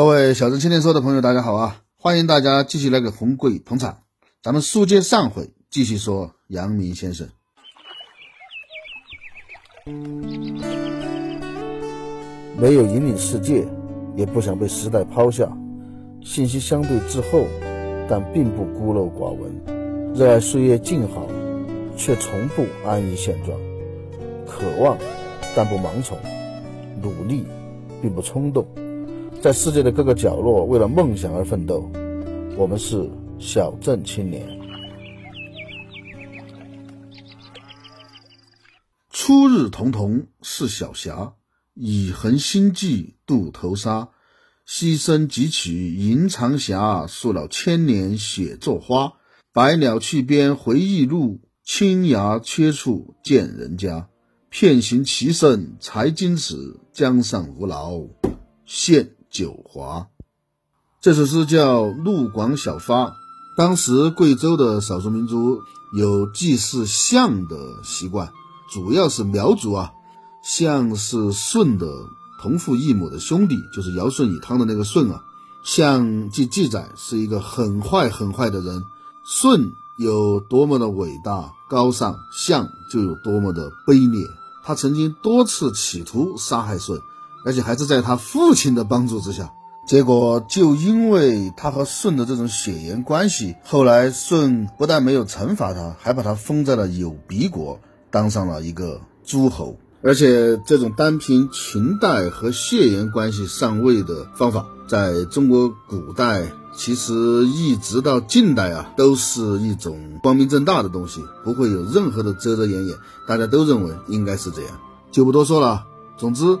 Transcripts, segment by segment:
各位小镇青年说的朋友，大家好啊！欢迎大家继续来给红贵捧场。咱们书接上回，继续说阳明先生。没有引领世界，也不想被时代抛下。信息相对滞后，但并不孤陋寡闻。热爱岁月静好，却从不安于现状。渴望，但不盲从；努力，并不冲动。在世界的各个角落，为了梦想而奋斗。我们是小镇青年。初日彤彤是小霞，以恒心计渡头沙。溪声几曲迎长霞，树老千年写作花。百鸟去边回忆录，青崖缺处见人家。片行其身才矜持，江上无劳献九华。这首诗叫《陆广小发》。当时贵州的少数民族有祭祀象的习惯，主要是苗族啊。象是舜的。同父异母的兄弟，就是尧舜禹汤的那个舜啊。象记记载是一个很坏很坏的人。舜有多么的伟大高尚，象就有多么的卑劣。他曾经多次企图杀害舜，而且还是在他父亲的帮助之下。结果就因为他和舜的这种血缘关系，后来舜不但没有惩罚他，还把他封在了有鼻国，当上了一个诸侯。而且，这种单凭裙带和血缘关系上位的方法，在中国古代其实一直到近代啊，都是一种光明正大的东西，不会有任何的遮遮掩掩。大家都认为应该是这样，就不多说了。总之，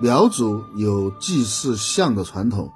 苗族有祭祀象的传统，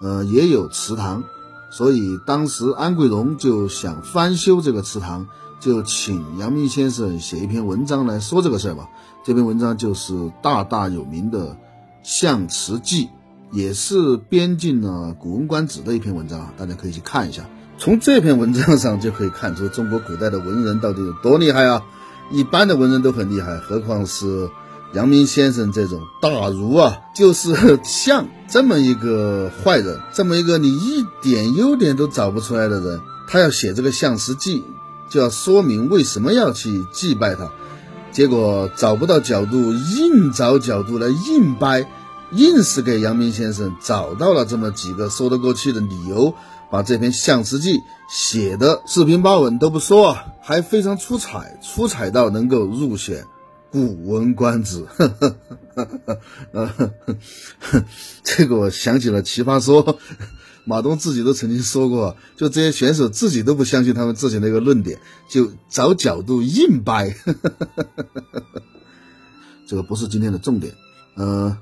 呃，也有祠堂，所以当时安贵荣就想翻修这个祠堂，就请阳明先生写一篇文章来说这个事儿吧。这篇文章就是大大有名的《象辞记》，也是编进了《古文观止》的一篇文章啊，大家可以去看一下。从这篇文章上就可以看出中国古代的文人到底有多厉害啊！一般的文人都很厉害，何况是阳明先生这种大儒啊，就是像这么一个坏人，这么一个你一点优点都找不出来的人，他要写这个《象辞记》，就要说明为什么要去祭拜他。结果找不到角度，硬找角度来硬掰，硬是给阳明先生找到了这么几个说得过去的理由，把这篇《象辞记》写的四平八稳都不说，还非常出彩，出彩到能够入选《古文观止》。这个我想起了《奇葩说》。马东自己都曾经说过，就这些选手自己都不相信他们自己那个论点，就找角度硬掰。这个不是今天的重点。呃，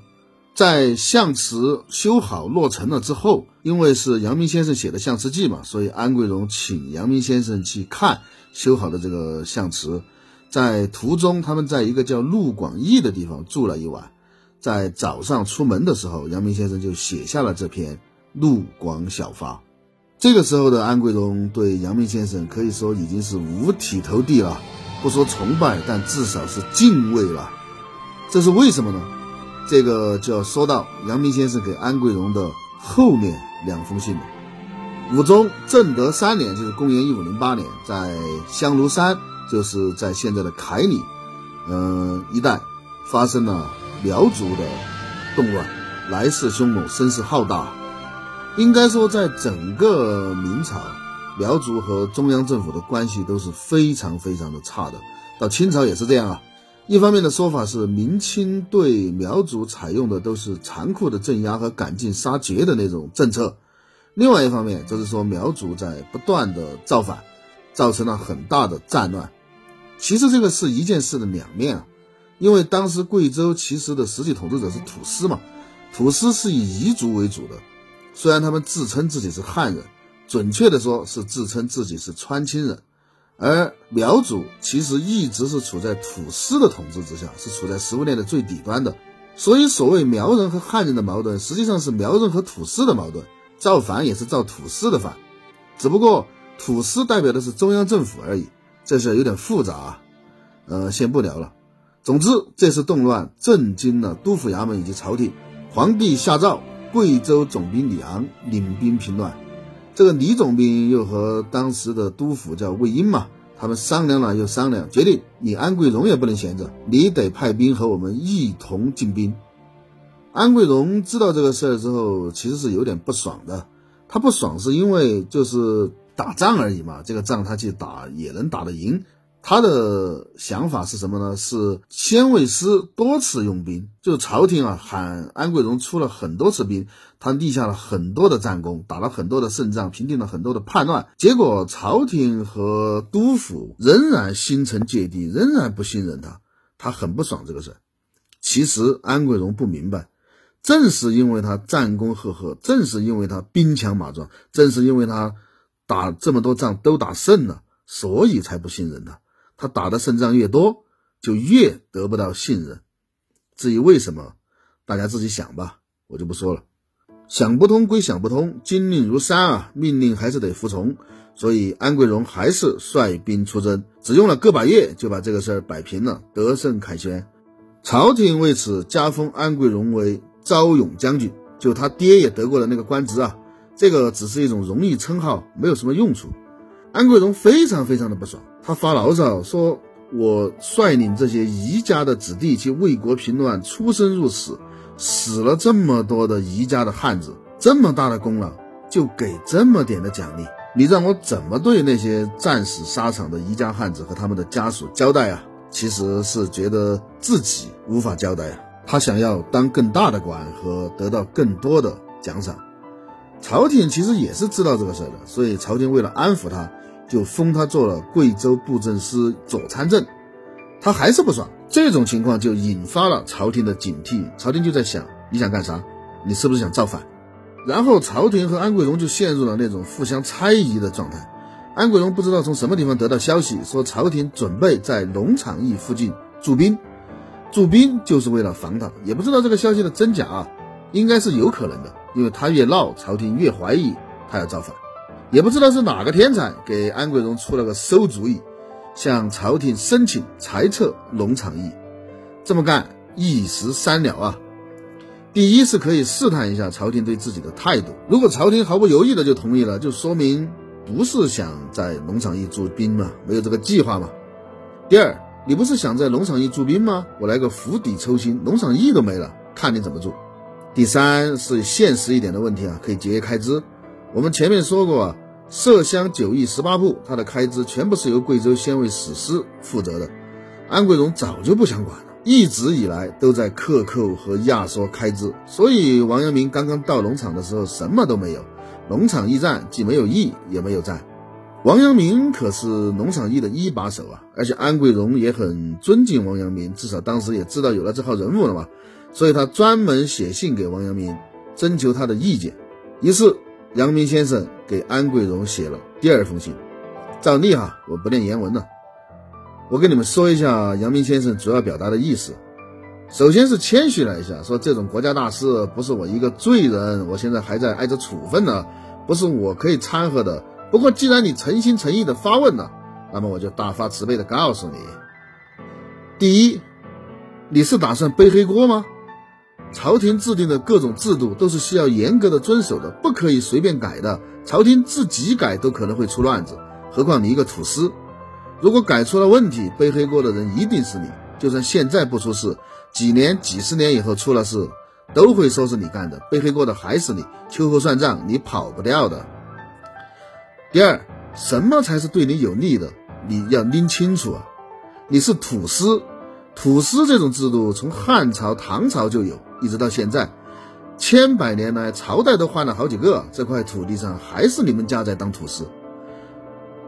在象辞修好落成了之后，因为是阳明先生写的象辞记嘛，所以安贵荣请阳明先生去看修好的这个象辞。在途中，他们在一个叫陆广义的地方住了一晚。在早上出门的时候，阳明先生就写下了这篇。陆广小发，这个时候的安贵荣对阳明先生可以说已经是五体投地了，不说崇拜，但至少是敬畏了。这是为什么呢？这个就要说到阳明先生给安贵荣的后面两封信了。武宗正德三年，就是公元一五零八年，在香炉山，就是在现在的凯里，嗯，一带发生了苗族的动乱，来势凶猛，声势浩大。应该说，在整个明朝，苗族和中央政府的关系都是非常非常的差的。到清朝也是这样啊。一方面的说法是，明清对苗族采用的都是残酷的镇压和赶尽杀绝的那种政策；另外一方面，就是说苗族在不断的造反，造成了很大的战乱。其实这个是一件事的两面啊，因为当时贵州其实的实际统治者是土司嘛，土司是以彝族为主的。虽然他们自称自己是汉人，准确的说是自称自己是川清人，而苗族其实一直是处在土司的统治之下，是处在食物链的最底端的。所以，所谓苗人和汉人的矛盾，实际上是苗人和土司的矛盾。造反也是造土司的反，只不过土司代表的是中央政府而已。这事有点复杂啊，呃，先不聊了。总之，这次动乱震惊了督府衙门以及朝廷，皇帝下诏。贵州总兵李昂领兵平乱。这个李总兵又和当时的督府叫魏婴嘛，他们商量了又商量，决定你安贵荣也不能闲着，你得派兵和我们一同进兵。安贵荣知道这个事儿之后，其实是有点不爽的。他不爽是因为就是打仗而已嘛，这个仗他去打也能打得赢。他的想法是什么呢？是先为师多次用兵，就是朝廷啊喊安贵荣出了很多次兵，他立下了很多的战功，打了很多的胜仗，平定了很多的叛乱。结果朝廷和督府仍然心存芥蒂，仍然不信任他，他很不爽这个事。其实安贵荣不明白，正是因为他战功赫赫，正是因为他兵强马壮，正是因为他打这么多仗都打胜了，所以才不信任他。他打的胜仗越多，就越得不到信任。至于为什么，大家自己想吧，我就不说了。想不通归想不通，军令如山啊，命令还是得服从。所以安贵荣还是率兵出征，只用了个把月就把这个事儿摆平了，得胜凯旋。朝廷为此加封安贵荣为昭勇将军，就他爹也得过的那个官职啊。这个只是一种荣誉称号，没有什么用处。安贵荣非常非常的不爽，他发牢骚说：“我率领这些宜家的子弟去为国平乱，出生入死，死了这么多的宜家的汉子，这么大的功劳，就给这么点的奖励，你让我怎么对那些战死沙场的宜家汉子和他们的家属交代啊？”其实是觉得自己无法交代啊，他想要当更大的官和得到更多的奖赏。朝廷其实也是知道这个事儿的，所以朝廷为了安抚他，就封他做了贵州布政司左参政。他还是不爽，这种情况就引发了朝廷的警惕。朝廷就在想，你想干啥？你是不是想造反？然后朝廷和安贵荣就陷入了那种互相猜疑的状态。安贵荣不知道从什么地方得到消息，说朝廷准备在龙场驿附近驻兵，驻兵就是为了防他。也不知道这个消息的真假，啊，应该是有可能的。因为他越闹，朝廷越怀疑他要造反，也不知道是哪个天才给安贵荣出了个馊主意，向朝廷申请裁撤农场驿。这么干一石三鸟啊！第一是可以试探一下朝廷对自己的态度，如果朝廷毫不犹豫的就同意了，就说明不是想在农场驿驻兵嘛，没有这个计划嘛。第二，你不是想在农场驿驻兵吗？我来个釜底抽薪，农场驿都没了，看你怎么做。第三是现实一点的问题啊，可以节约开支。我们前面说过，麝香九亿十八部，它的开支全部是由贵州县委史司负责的。安贵荣早就不想管了，一直以来都在克扣和压缩开支。所以王阳明刚刚到农场的时候，什么都没有，农场驿站既没有驿，也没有站。王阳明可是农场驿的一把手啊，而且安贵荣也很尊敬王阳明，至少当时也知道有了这号人物了嘛。所以他专门写信给王阳明，征求他的意见。于是，阳明先生给安贵荣写了第二封信。照例哈，我不念原文了，我跟你们说一下阳明先生主要表达的意思。首先是谦虚了一下，说这种国家大事不是我一个罪人，我现在还在挨着处分呢，不是我可以掺和的。不过既然你诚心诚意的发问了，那么我就大发慈悲的告诉你：第一，你是打算背黑锅吗？朝廷制定的各种制度都是需要严格的遵守的，不可以随便改的。朝廷自己改都可能会出乱子，何况你一个土司？如果改出了问题，背黑锅的人一定是你。就算现在不出事，几年、几十年以后出了事，都会说是你干的，背黑锅的还是你。秋后算账，你跑不掉的。第二，什么才是对你有利的？你要拎清楚啊！你是土司，土司这种制度从汉朝、唐朝就有。一直到现在，千百年来，朝代都换了好几个，这块土地上还是你们家在当土司。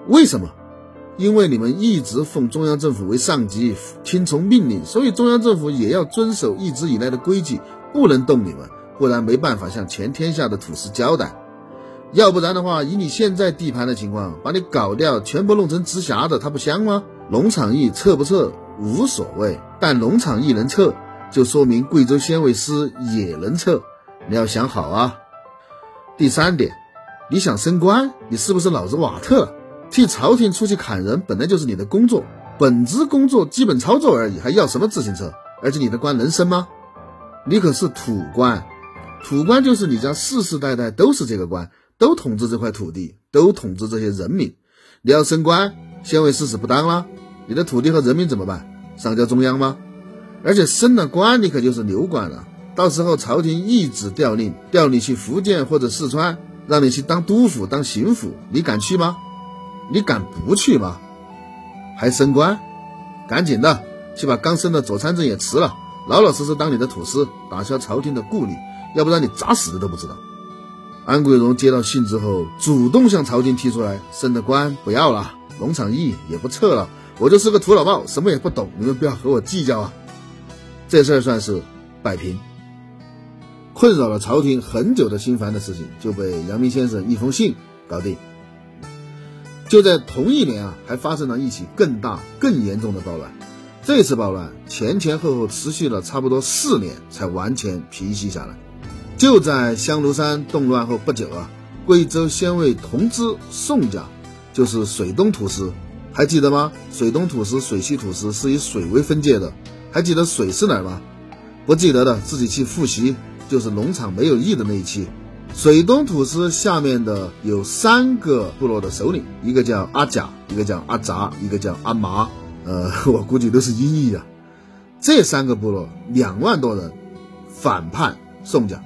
为什么？因为你们一直奉中央政府为上级，听从命令，所以中央政府也要遵守一直以来的规矩，不能动你们，不然没办法向全天下的土司交代。要不然的话，以你现在地盘的情况，把你搞掉，全部弄成直辖的，它不香吗？农场役撤不撤无所谓，但农场一能撤。就说明贵州县委司也能撤，你要想好啊。第三点，你想升官，你是不是脑子瓦特了？替朝廷出去砍人本来就是你的工作，本职工作基本操作而已，还要什么自行车？而且你的官能升吗？你可是土官，土官就是你家世世代代都是这个官，都统治这块土地，都统治这些人民。你要升官，县尉世事不当了，你的土地和人民怎么办？上交中央吗？而且升了官，你可就是流官了。到时候朝廷一纸调令，调你去福建或者四川，让你去当督府、当巡抚，你敢去吗？你敢不去吗？还升官？赶紧的，去把刚升的左参政也辞了，老老实实当你的土司，打消朝廷的顾虑，要不然你咋死的都不知道。安贵荣接到信之后，主动向朝廷提出来，升的官不要了，农场役也不撤了，我就是个土老帽，什么也不懂，你们不要和我计较啊。这事儿算是摆平。困扰了朝廷很久的心烦的事情，就被阳明先生一封信搞定。就在同一年啊，还发生了一起更大、更严重的暴乱。这次暴乱前前后后持续了差不多四年，才完全平息下来。就在香炉山动乱后不久啊，贵州先尉同知宋家，就是水东土司，还记得吗？水东土司、水西土司是以水为分界的，还记得水是哪儿吗？不记得的自己去复习，就是农场没有义的那一期。水东土司下面的有三个部落的首领，一个叫阿甲，一个叫阿杂，一个叫阿麻。呃，我估计都是音译啊。这三个部落两万多人反叛宋家，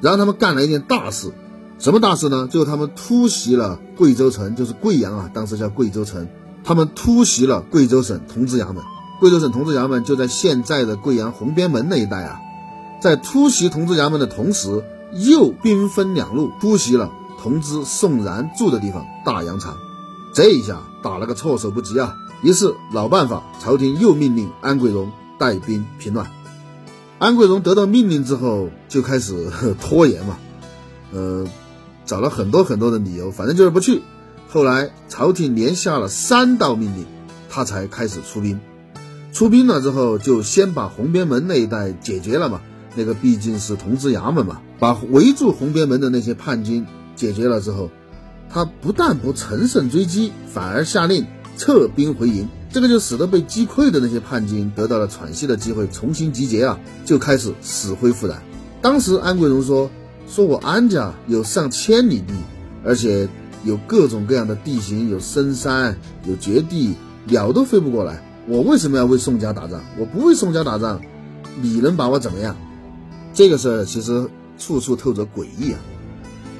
然后他们干了一件大事，什么大事呢？就是他们突袭了贵州城，就是贵阳啊，当时叫贵州城。他们突袭了贵州省同治衙门，贵州省同治衙门就在现在的贵阳红边门那一带啊。在突袭同治衙门的同时，又兵分两路突袭了同知宋然住的地方大洋场，这一下打了个措手不及啊！于是老办法，朝廷又命令安贵荣带兵平乱。安贵荣得到命令之后，就开始 拖延嘛，呃，找了很多很多的理由，反正就是不去。后来朝廷连下了三道命令，他才开始出兵。出兵了之后，就先把红边门那一带解决了嘛。那个毕竟是同知衙门嘛，把围住红边门的那些叛军解决了之后，他不但不乘胜追击，反而下令撤兵回营。这个就使得被击溃的那些叛军得到了喘息的机会，重新集结啊，就开始死灰复燃。当时安贵荣说：“说我安家有上千里地，而且有各种各样的地形，有深山，有绝地，鸟都飞不过来。我为什么要为宋家打仗？我不为宋家打仗，你能把我怎么样？”这个事儿其实处处透着诡异啊！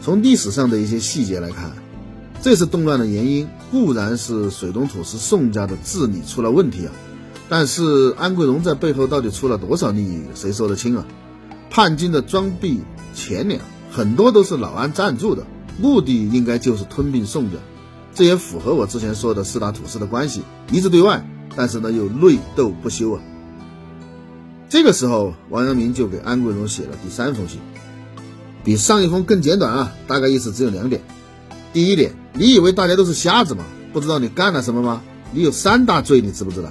从历史上的一些细节来看，这次动乱的原因固然是水东土司宋家的治理出了问题啊，但是安贵荣在背后到底出了多少利益，谁说得清啊？叛军的装备钱粮很多都是老安赞助的，目的应该就是吞并宋家，这也符合我之前说的四大土司的关系，一致对外，但是呢又内斗不休啊。这个时候，王阳明就给安贵荣写了第三封信，比上一封更简短啊，大概意思只有两点。第一点，你以为大家都是瞎子吗？不知道你干了什么吗？你有三大罪，你知不知道？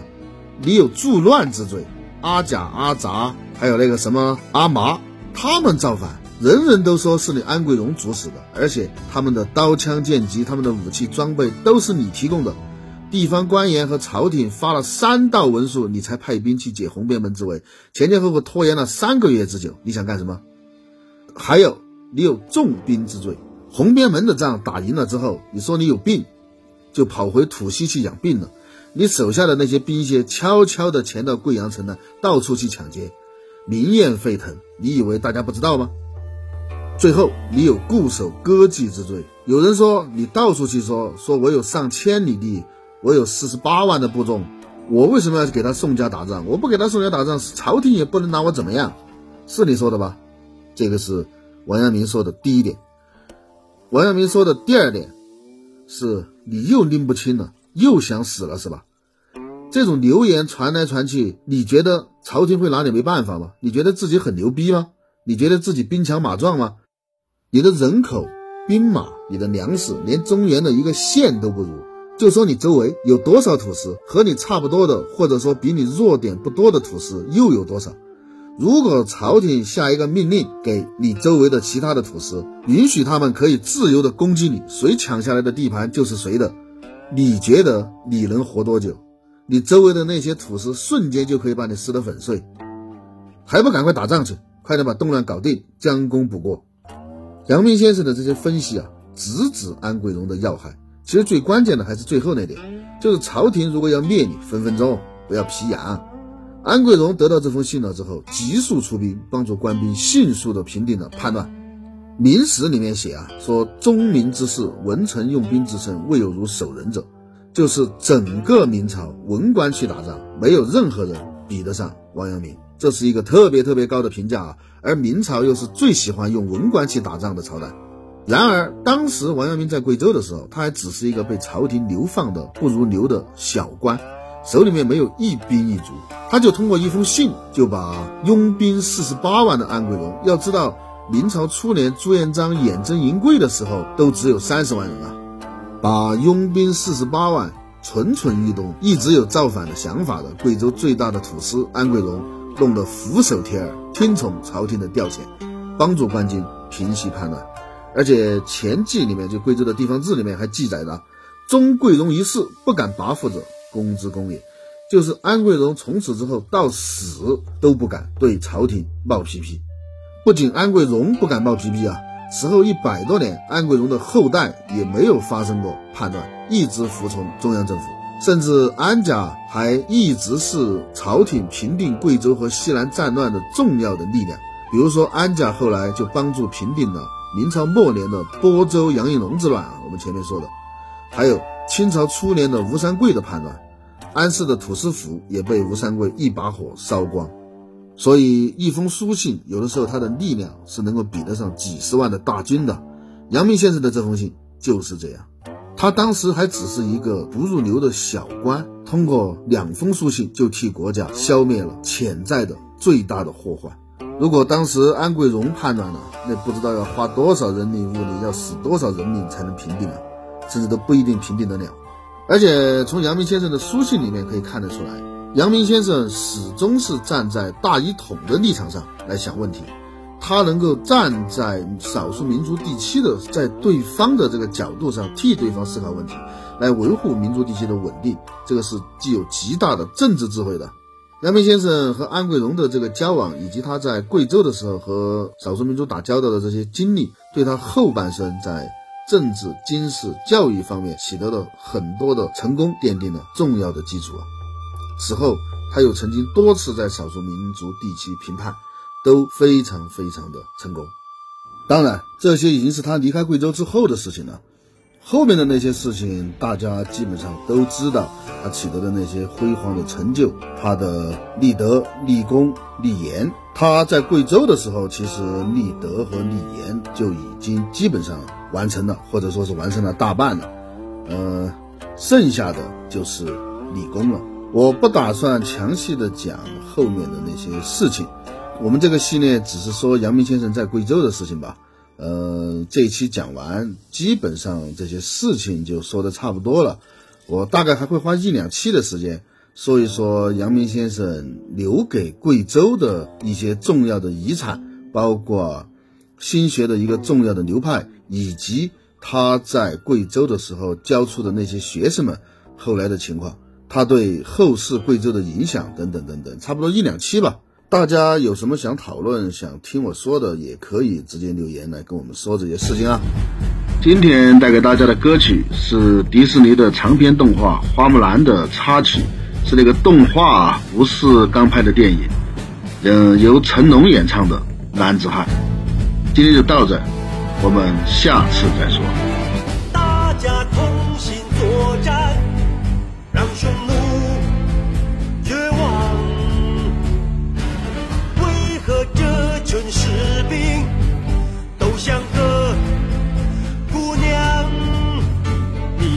你有助乱之罪，阿甲、阿杂，还有那个什么阿麻，他们造反，人人都说是你安贵荣主使的，而且他们的刀枪剑戟、他们的武器装备都是你提供的。地方官员和朝廷发了三道文书，你才派兵去解红边门之围，前前后后拖延了三个月之久。你想干什么？还有，你有重兵之罪。红边门的仗打赢了之后，你说你有病，就跑回土西去养病了。你手下的那些兵械悄悄地潜到贵阳城呢，到处去抢劫，民怨沸腾。你以为大家不知道吗？最后，你有固守割据之罪。有人说你到处去说，说我有上千里地。我有四十八万的部众，我为什么要给他宋家打仗？我不给他宋家打仗，朝廷也不能拿我怎么样，是你说的吧？这个是王阳明说的第一点。王阳明说的第二点是，你又拎不清了，又想死了是吧？这种流言传来传去，你觉得朝廷会拿你没办法吗？你觉得自己很牛逼吗？你觉得自己兵强马壮吗？你的人口、兵马、你的粮食，连中原的一个县都不如。就说你周围有多少土司和你差不多的，或者说比你弱点不多的土司又有多少？如果朝廷下一个命令给你周围的其他的土司，允许他们可以自由的攻击你，谁抢下来的地盘就是谁的，你觉得你能活多久？你周围的那些土司瞬间就可以把你撕得粉碎，还不赶快打仗去？快点把动乱搞定，将功补过。阳明先生的这些分析啊，直指安贵荣的要害。其实最关键的还是最后那点，就是朝廷如果要灭你，分分钟不要皮痒。安贵荣得到这封信了之后，急速出兵，帮助官兵迅速的平定了叛乱。《明史》里面写啊，说忠民之士，文臣用兵之称，未有如守仁者。就是整个明朝文官去打仗，没有任何人比得上王阳明，这是一个特别特别高的评价啊。而明朝又是最喜欢用文官去打仗的朝代。然而，当时王阳明在贵州的时候，他还只是一个被朝廷流放的不如牛的小官，手里面没有一兵一卒，他就通过一封信，就把拥兵四十八万的安贵荣，要知道明朝初年朱元璋远征银贵的时候，都只有三十万人啊。把拥兵四十八万、蠢蠢欲动、一直有造反的想法的贵州最大的土司安贵荣弄得俯首帖耳，听从朝廷的调遣，帮助官军平息叛乱。而且《前记》里面，就贵州的地方志里面还记载了：“忠贵荣一事，不敢拔复者，公之功也。”就是安贵荣从此之后到死都不敢对朝廷冒皮皮。不仅安贵荣不敢冒皮皮啊。此后一百多年，安贵荣的后代也没有发生过叛乱，一直服从中央政府，甚至安家还一直是朝廷平定贵州和西南战乱的重要的力量。比如说，安家后来就帮助平定了明朝末年的播州杨应龙之乱啊，我们前面说的，还有清朝初年的吴三桂的叛乱，安氏的土司府也被吴三桂一把火烧光。所以，一封书信有的时候它的力量是能够比得上几十万的大军的。阳明先生的这封信就是这样，他当时还只是一个不入流的小官，通过两封书信就替国家消灭了潜在的最大的祸患。如果当时安贵荣叛乱了，那不知道要花多少人力物力，要死多少人命才能平定啊，甚至都不一定平定得了。而且从阳明先生的书信里面可以看得出来。阳明先生始终是站在大一统的立场上来想问题，他能够站在少数民族地区的在对方的这个角度上替对方思考问题，来维护民族地区的稳定，这个是具有极大的政治智慧的。阳明先生和安贵荣的这个交往，以及他在贵州的时候和少数民族打交道的这些经历，对他后半生在政治、军事、教育方面取得了很多的成功奠定了重要的基础啊。此后，他又曾经多次在少数民族地区评判，都非常非常的成功。当然，这些已经是他离开贵州之后的事情了。后面的那些事情，大家基本上都知道，他取得的那些辉煌的成就，他的立德、立功、立言。他在贵州的时候，其实立德和立言就已经基本上完成了，或者说是完成了大半了。呃，剩下的就是立功了。我不打算详细的讲后面的那些事情，我们这个系列只是说阳明先生在贵州的事情吧。呃，这一期讲完，基本上这些事情就说的差不多了。我大概还会花一两期的时间说一说阳明先生留给贵州的一些重要的遗产，包括新学的一个重要的流派，以及他在贵州的时候教出的那些学生们后来的情况。他对后世贵州的影响等等等等，差不多一两期吧。大家有什么想讨论、想听我说的，也可以直接留言来跟我们说这些事情啊。今天带给大家的歌曲是迪士尼的长篇动画《花木兰》的插曲，是那个动画，不是刚拍的电影。嗯，由成龙演唱的《男子汉》。今天就到这，我们下次再说。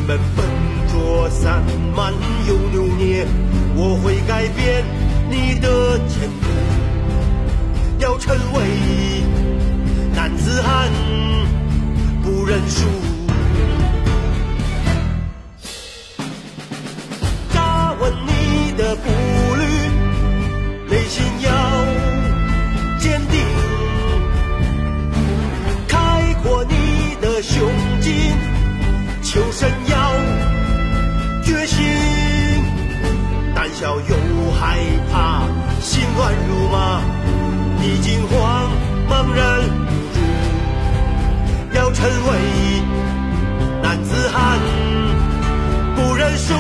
们笨拙散漫又扭捏，我会改变你的前途。要成为男子汉，不认输。扎稳你的步胆小又害怕，心乱如麻。已经慌，茫然无助，要成为男子汉，不认输。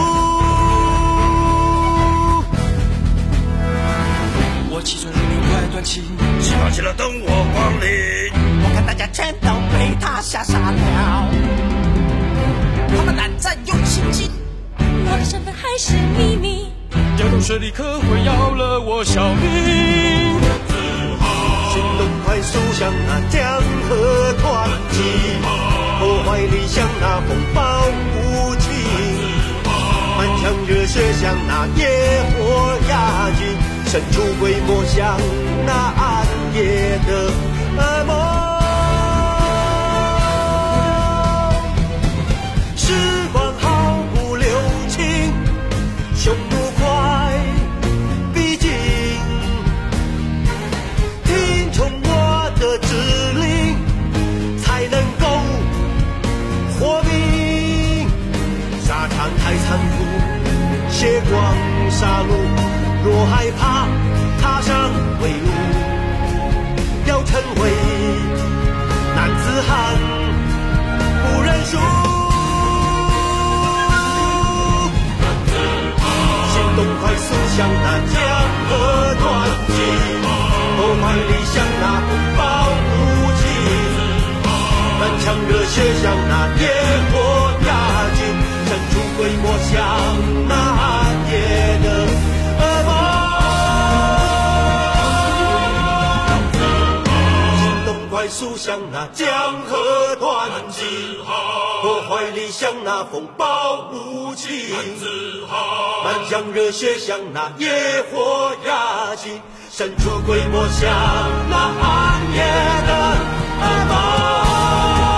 我气喘如牛，快断气，起了起了，等我光临。我看大家全都被他吓傻了，他们胆战又心惊，我的身份还是秘密。调动水里可会要了我小命。行动快速像那江河湍急，破坏力像那风暴无情，满腔热血像那野火压境，神出鬼没像那杀戮。若害怕，踏上归路，要成为男子汉，不认输。行动快速像那江河湍急，破坏力像那风暴无情，满腔热血像那野火压境，神出鬼没像那动快速像那江河湍急，破坏力像那风暴无情，满腔热血像那野火压境，神出鬼没像那暗夜的恶魔。